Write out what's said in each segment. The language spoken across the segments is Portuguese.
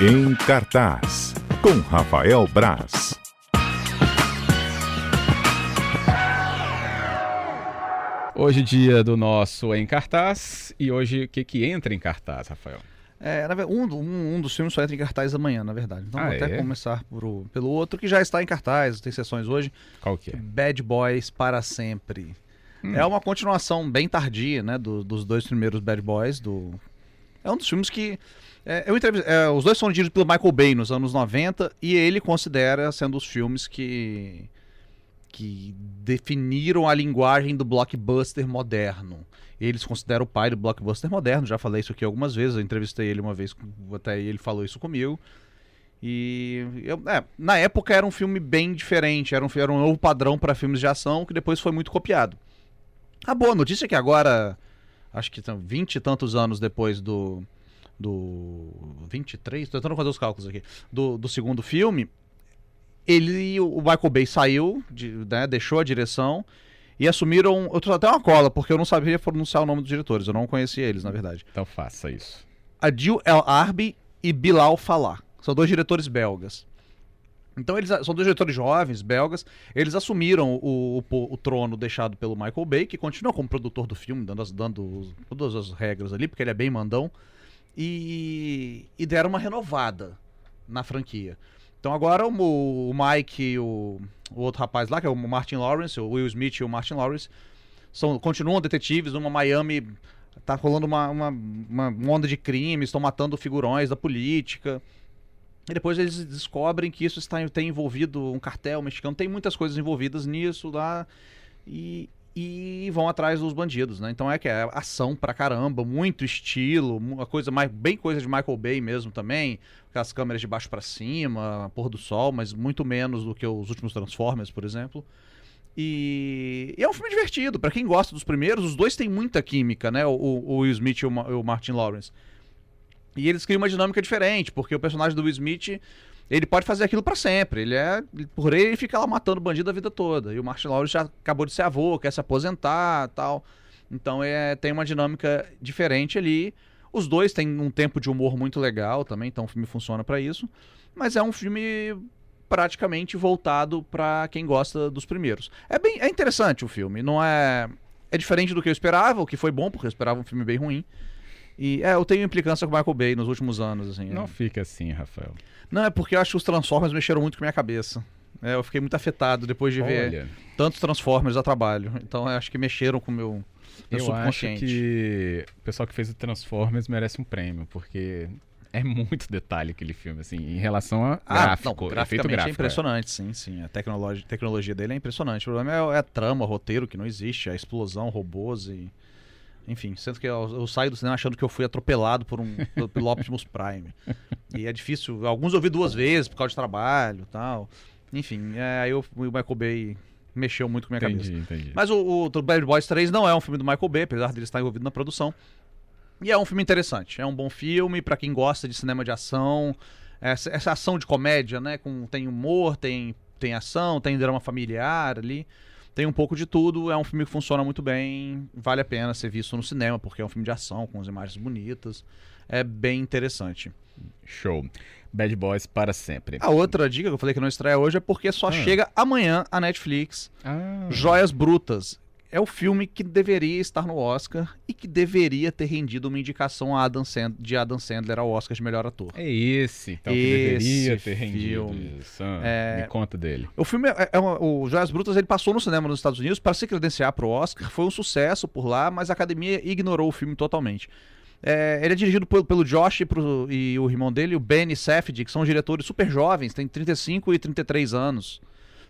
Em cartaz, com Rafael Braz. Hoje, dia do nosso Em Cartaz. E hoje, o que, que entra em cartaz, Rafael? É, um, um, um, dos filmes só entra em cartaz amanhã, na verdade. Então ah, vou até é? começar por, pelo outro, que já está em cartaz, tem sessões hoje. Qual que é? Bad Boys para Sempre. Hum. É uma continuação bem tardia, né, do, dos dois primeiros Bad Boys. Do... É um dos filmes que... É, eu é, os dois são dirigidos pelo Michael Bay nos anos 90 e ele considera sendo os filmes que que definiram a linguagem do blockbuster moderno. Eles consideram o pai do blockbuster moderno, já falei isso aqui algumas vezes, eu entrevistei ele uma vez, até ele falou isso comigo. E eu, é, na época era um filme bem diferente, era um, era um novo padrão para filmes de ação que depois foi muito copiado. A boa notícia é que agora, acho que são 20 e tantos anos depois do. do 23, tô tentando fazer os cálculos aqui. Do, do segundo filme, ele o Michael Bay saiu, de, né, deixou a direção e assumiram. Eu tô até uma cola, porque eu não sabia pronunciar o nome dos diretores, eu não conhecia eles, na verdade. Então faça isso. Adil El Arbi e Bilal Falah. São dois diretores belgas. Então eles são dois diretores jovens, belgas. Eles assumiram o, o, o, trono deixado pelo Michael Bay, que continua como produtor do filme, dando, as, dando todas as regras ali, porque ele é bem mandão. E, e deram uma renovada na franquia. Então agora o, o Mike e o, o, outro rapaz lá, que é o Martin Lawrence, o Will Smith e o Martin Lawrence, são, continuam detetives numa Miami. Tá rolando uma, uma, uma onda de crimes, estão matando figurões da política. E depois eles descobrem que isso está, tem envolvido um cartel mexicano, tem muitas coisas envolvidas nisso lá. E, e vão atrás dos bandidos, né? Então é que é ação pra caramba, muito estilo, uma coisa mais bem coisa de Michael Bay mesmo também, com as câmeras de baixo para cima, pôr do sol, mas muito menos do que os últimos Transformers, por exemplo. E, e é um filme divertido, para quem gosta dos primeiros, os dois têm muita química, né? O, o Will Smith e o, o Martin Lawrence. E eles criam uma dinâmica diferente, porque o personagem do Will Smith ele pode fazer aquilo para sempre. Ele é. Por ele, ele fica lá matando bandido a vida toda. E o Martin Lawrence já acabou de ser avô, quer se aposentar tal. Então é, tem uma dinâmica diferente ali. Os dois têm um tempo de humor muito legal também, então o filme funciona para isso. Mas é um filme praticamente voltado para quem gosta dos primeiros. É bem é interessante o filme, não é é diferente do que eu esperava, o que foi bom porque eu esperava um filme bem ruim. E é, eu tenho implicância com o Michael Bay nos últimos anos assim. Não é. fica assim, Rafael. Não, é porque eu acho que os Transformers mexeram muito com a minha cabeça. É, eu fiquei muito afetado depois de Olha. ver tantos Transformers a trabalho. Então eu acho que mexeram com o meu, meu eu subconsciente. acho que o pessoal que fez o Transformers merece um prêmio, porque é muito detalhe aquele filme, assim, em relação a ah, gráfico, não, graficamente gráfico, é impressionante, é. sim, sim. A tecnologia, tecnologia dele é impressionante. O problema é, é a trama, o roteiro que não existe, a explosão, robôs e enfim, sendo que eu, eu, saio do cinema achando que eu fui atropelado por um pelo Optimus Prime. E é difícil. Alguns eu vi duas vezes por causa de trabalho tal. Enfim, é, aí o Michael Bay mexeu muito com a minha entendi, cabeça. Entendi. Mas o, o Bad Boys 3 não é um filme do Michael Bay, apesar de ele estar envolvido na produção. E é um filme interessante. É um bom filme para quem gosta de cinema de ação. Essa, essa ação de comédia, né? Com, tem humor, tem, tem ação, tem drama familiar ali. Tem um pouco de tudo, é um filme que funciona muito bem, vale a pena ser visto no cinema, porque é um filme de ação, com as imagens bonitas. É bem interessante. Show. Bad Boys para sempre. A outra dica que eu falei que não estreia hoje é porque só ah. chega amanhã a Netflix. Ah. Joias Brutas é o filme que deveria estar no Oscar e que deveria ter rendido uma indicação Adam Sandler, de Adam Sandler ao Oscar de melhor ator. É esse, então, esse que deveria ter rendido. Isso. Ah, é... Me conta dele. O filme, é, é uma, o Joias Brutas, ele passou no cinema nos Estados Unidos para se credenciar para o Oscar, foi um sucesso por lá, mas a academia ignorou o filme totalmente. É, ele é dirigido pelo, pelo Josh e, pro, e, o irmão dele, o Ben Safdie, que são diretores super jovens, têm 35 e 33 anos.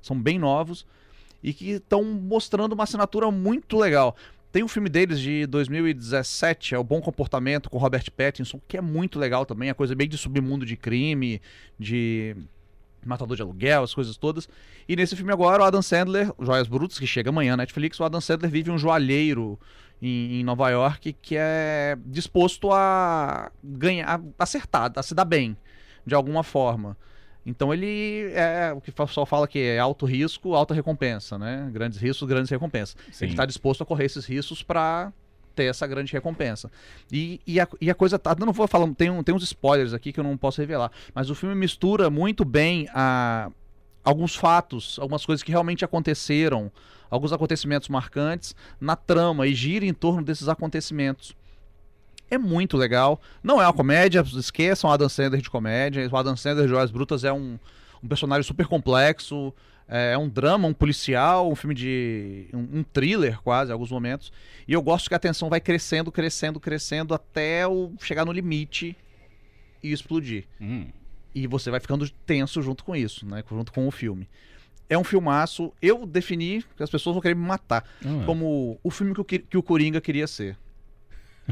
São bem novos e que estão mostrando uma assinatura muito legal. Tem um filme deles de 2017, é o Bom Comportamento, com Robert Pattinson, que é muito legal também, a coisa bem de submundo de crime, de matador de aluguel, as coisas todas. E nesse filme agora, o Adam Sandler, Joias Brutas, que chega amanhã na Netflix, o Adam Sandler vive um joalheiro em, em Nova York que é disposto a ganhar, acertar, a se dar bem, de alguma forma. Então ele é o que o pessoal fala que é alto risco, alta recompensa, né? Grandes riscos, grandes recompensas. Sim. Ele está disposto a correr esses riscos para ter essa grande recompensa. E, e, a, e a coisa tá. Não vou falar, tem, um, tem uns spoilers aqui que eu não posso revelar, mas o filme mistura muito bem a, alguns fatos, algumas coisas que realmente aconteceram, alguns acontecimentos marcantes na trama e gira em torno desses acontecimentos. É muito legal. Não é uma comédia, esqueçam Adam Sandler de comédia. O Adam Sandler de Joias Brutas é um, um personagem super complexo, é, é um drama, um policial, um filme de. Um, um, thriller, quase, em alguns momentos. E eu gosto que a tensão vai crescendo, crescendo, crescendo até o, chegar no limite e explodir. Hum. E você vai ficando tenso junto com isso, né? Junto com o filme. É um filmaço. Eu defini que as pessoas vão querer me matar. Ah. Como o filme que o, que o Coringa queria ser.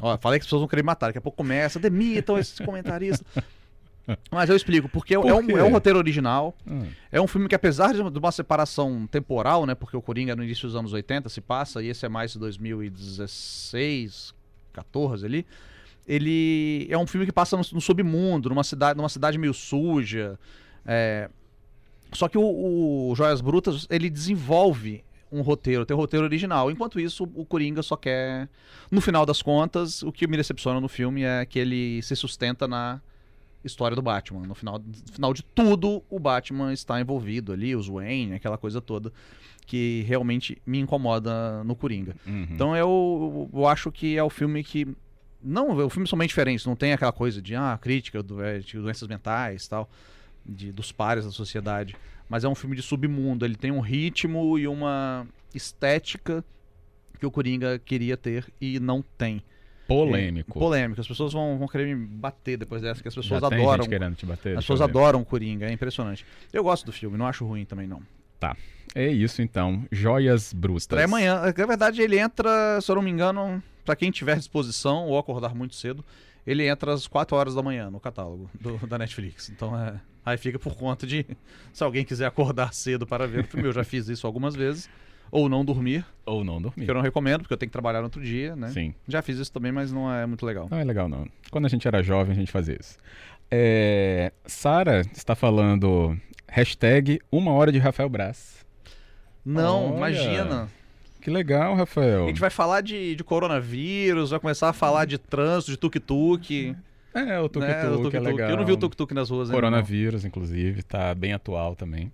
Ó, falei que as pessoas vão querer matar. Daqui a pouco começa, demitam esses comentaristas. Mas eu explico, porque Por é, um, é um roteiro original. Ah. É um filme que, apesar de uma separação temporal, né? Porque o Coringa é no início dos anos 80 se passa, e esse é mais de 2016, 14 ali. Ele é um filme que passa no, no submundo, numa cidade, numa cidade meio suja. é. Só que o, o Joias Brutas, ele desenvolve um roteiro, tem um roteiro original. Enquanto isso, o Coringa só quer. No final das contas, o que me decepciona no filme é que ele se sustenta na história do Batman. No final, no final de tudo, o Batman está envolvido ali, os Wayne, aquela coisa toda que realmente me incomoda no Coringa. Uhum. Então eu, eu acho que é o filme que. Não, o filme são bem diferentes, não tem aquela coisa de ah, crítica do, é, de doenças mentais tal, de, dos pares da sociedade. Mas é um filme de submundo, ele tem um ritmo e uma estética que o Coringa queria ter e não tem. Polêmico. Polêmico. As pessoas vão, vão querer me bater depois dessa, que as pessoas Já adoram. querendo te bater. As pessoas adoram o Coringa, é impressionante. Eu gosto do filme, não acho ruim também, não. É isso então. Joias Brutas. Estreia amanhã. Na verdade, ele entra, se eu não me engano, pra quem tiver disposição ou acordar muito cedo, ele entra às 4 horas da manhã no catálogo do- da Netflix. Então é. Aí fica por conta de se alguém quiser acordar cedo para ver o filme. Eu já fiz isso algumas vezes. Ou não dormir, Ou não dormir. que eu não recomendo, porque eu tenho que trabalhar no outro dia, né? Sim. Já fiz isso também, mas não é muito legal. Não é legal, não. Quando a gente era jovem, a gente fazia isso. É... Sara está falando hashtag uma hora de Rafael Braz. Não, Olha. imagina. Que legal, Rafael. A gente vai falar de, de coronavírus, vai começar a falar de trânsito, de tuk-tuk. É, o tuk-tuk, né? O é legal. Eu não vi o tuk-tuk nas ruas ainda, não. Coronavírus, inclusive, tá bem atual também.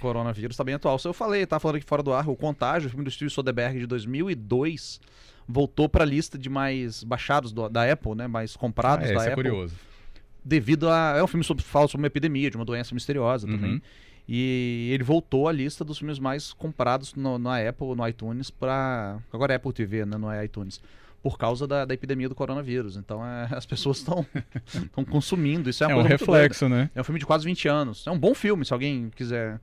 coronavírus tá bem atual. Se eu falei, tá falando aqui fora do ar, o Contágio, o filme do Steve Soderbergh de 2002, voltou pra lista de mais baixados do- da Apple, né? Mais comprados Ah, é, da é Apple. curioso. Devido a. É um filme sobre, fala sobre uma epidemia, de uma doença misteriosa também. Uhum. E ele voltou à lista dos filmes mais comprados no, na Apple, no iTunes, pra. Agora é Apple TV, né? Não é iTunes. Por causa da, da epidemia do coronavírus. Então é, as pessoas estão consumindo. Isso é É um reflexo, né? É um filme de quase 20 anos. É um bom filme, se alguém quiser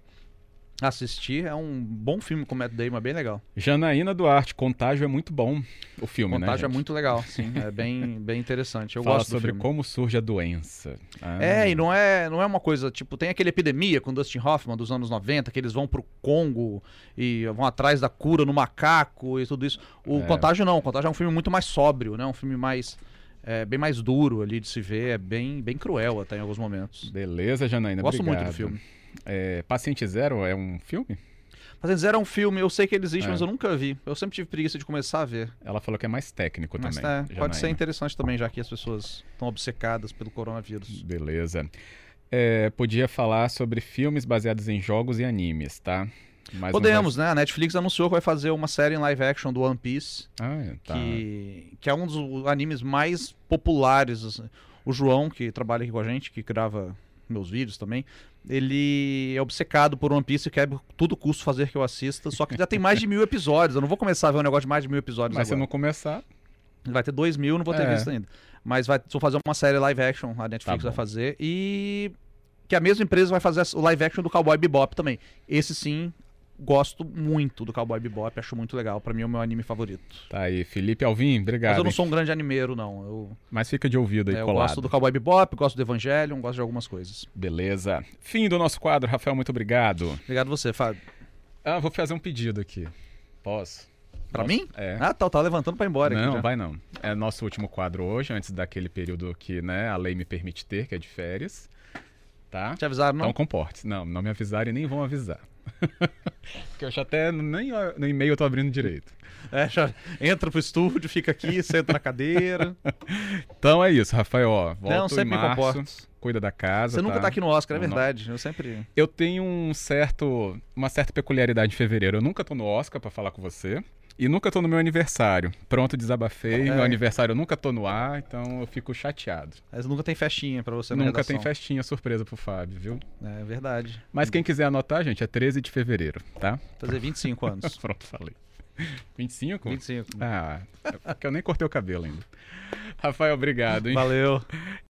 assistir. É um bom filme com o Matt Damon, é bem legal. Janaína Duarte, Contágio é muito bom o filme, né? Contágio é muito legal, sim. É bem, bem interessante. Eu Fala gosto sobre como surge a doença. Ah, É, e não é, não é uma coisa, tipo, tem aquele epidemia com Dustin Hoffman dos anos 90, que eles vão pro Congo e vão atrás da cura no macaco e tudo isso. O É. Contágio não, o Contágio é um filme muito mais sóbrio, né? Um filme mais, é, bem mais duro ali de se ver, é bem, bem cruel até em alguns momentos. Beleza, Janaína, Gosto muito do obrigado. filme. É, Paciente Zero é um filme? Fazendo Zero é um filme, eu sei que ele existe, É. mas eu nunca vi. Eu sempre tive preguiça de começar a ver. Ela falou que é mais técnico Mas também. é, pode ser interessante também, já que as pessoas estão obcecadas pelo coronavírus. Beleza. É, podia falar sobre filmes baseados em jogos e animes, tá? Não Podemos, né? A Netflix anunciou que vai fazer uma série em live action do One Piece, Ah, é, tá. que, que é um dos animes mais populares. assim. O João, que trabalha aqui com a gente, que grava meus vídeos também, ele é obcecado por One Piece e quer a todo custo fazer que eu assista, só que já tem mais de mil episódios. Eu não vou começar a ver um negócio de mais de mil episódios Mas se agora. não começar, Vai ter dois mil, não vou ter É. visto ainda. Mas vai vou fazer uma série live action, a Netflix Tá vai fazer. E que a mesma empresa vai fazer o live action do Cowboy Bebop também. Esse sim, gosto muito do Cowboy Bebop, acho muito legal. Pra mim é o meu anime favorito. tá aí. Felipe Alvim, obrigado. Mas eu não sou um grande animeiro, não. Eu, Mas fica de ouvido aí, é, eu colado. gosto do Cowboy Bebop, gosto do Evangelion, gosto de algumas coisas. Beleza. Fim do nosso quadro. Rafael, muito obrigado. Obrigado você, Fábio. Ah, vou fazer um pedido aqui. Posso? Pra Posso? mim? É. Ah, tá, tá levantando pra ir embora aqui não, vai não. É nosso último quadro hoje, antes daquele período que né, a lei me permite ter, que é de férias. Tá? Te avisaram, não? Então comporte. Não, não me avisaram e nem vão avisar. Porque eu já até nem no e-mail eu tô abrindo direito. É, já entra pro estúdio, fica aqui, senta na cadeira. Então é isso, Rafael. Ó, volto Não, sempre em março, cuida da casa. Você nunca tá aqui no Oscar, é Não, não. verdade. Eu sempre. Eu tenho um certo, uma certa peculiaridade em fevereiro. Eu nunca tô no Oscar pra falar com você. E nunca tô no meu aniversário. Pronto, desabafei. É. Meu aniversário eu nunca tô no ar, então eu fico chateado. Mas nunca tem festinha pra você na nunca tem festinha surpresa pro Fábio, viu? É verdade. Mas quem quiser anotar, gente, é 13 de fevereiro, tá? Fazer 25 anos. Pronto, falei. 25? 25. Ah, é porque eu nem cortei o cabelo ainda. Rafael, obrigado, hein? Valeu.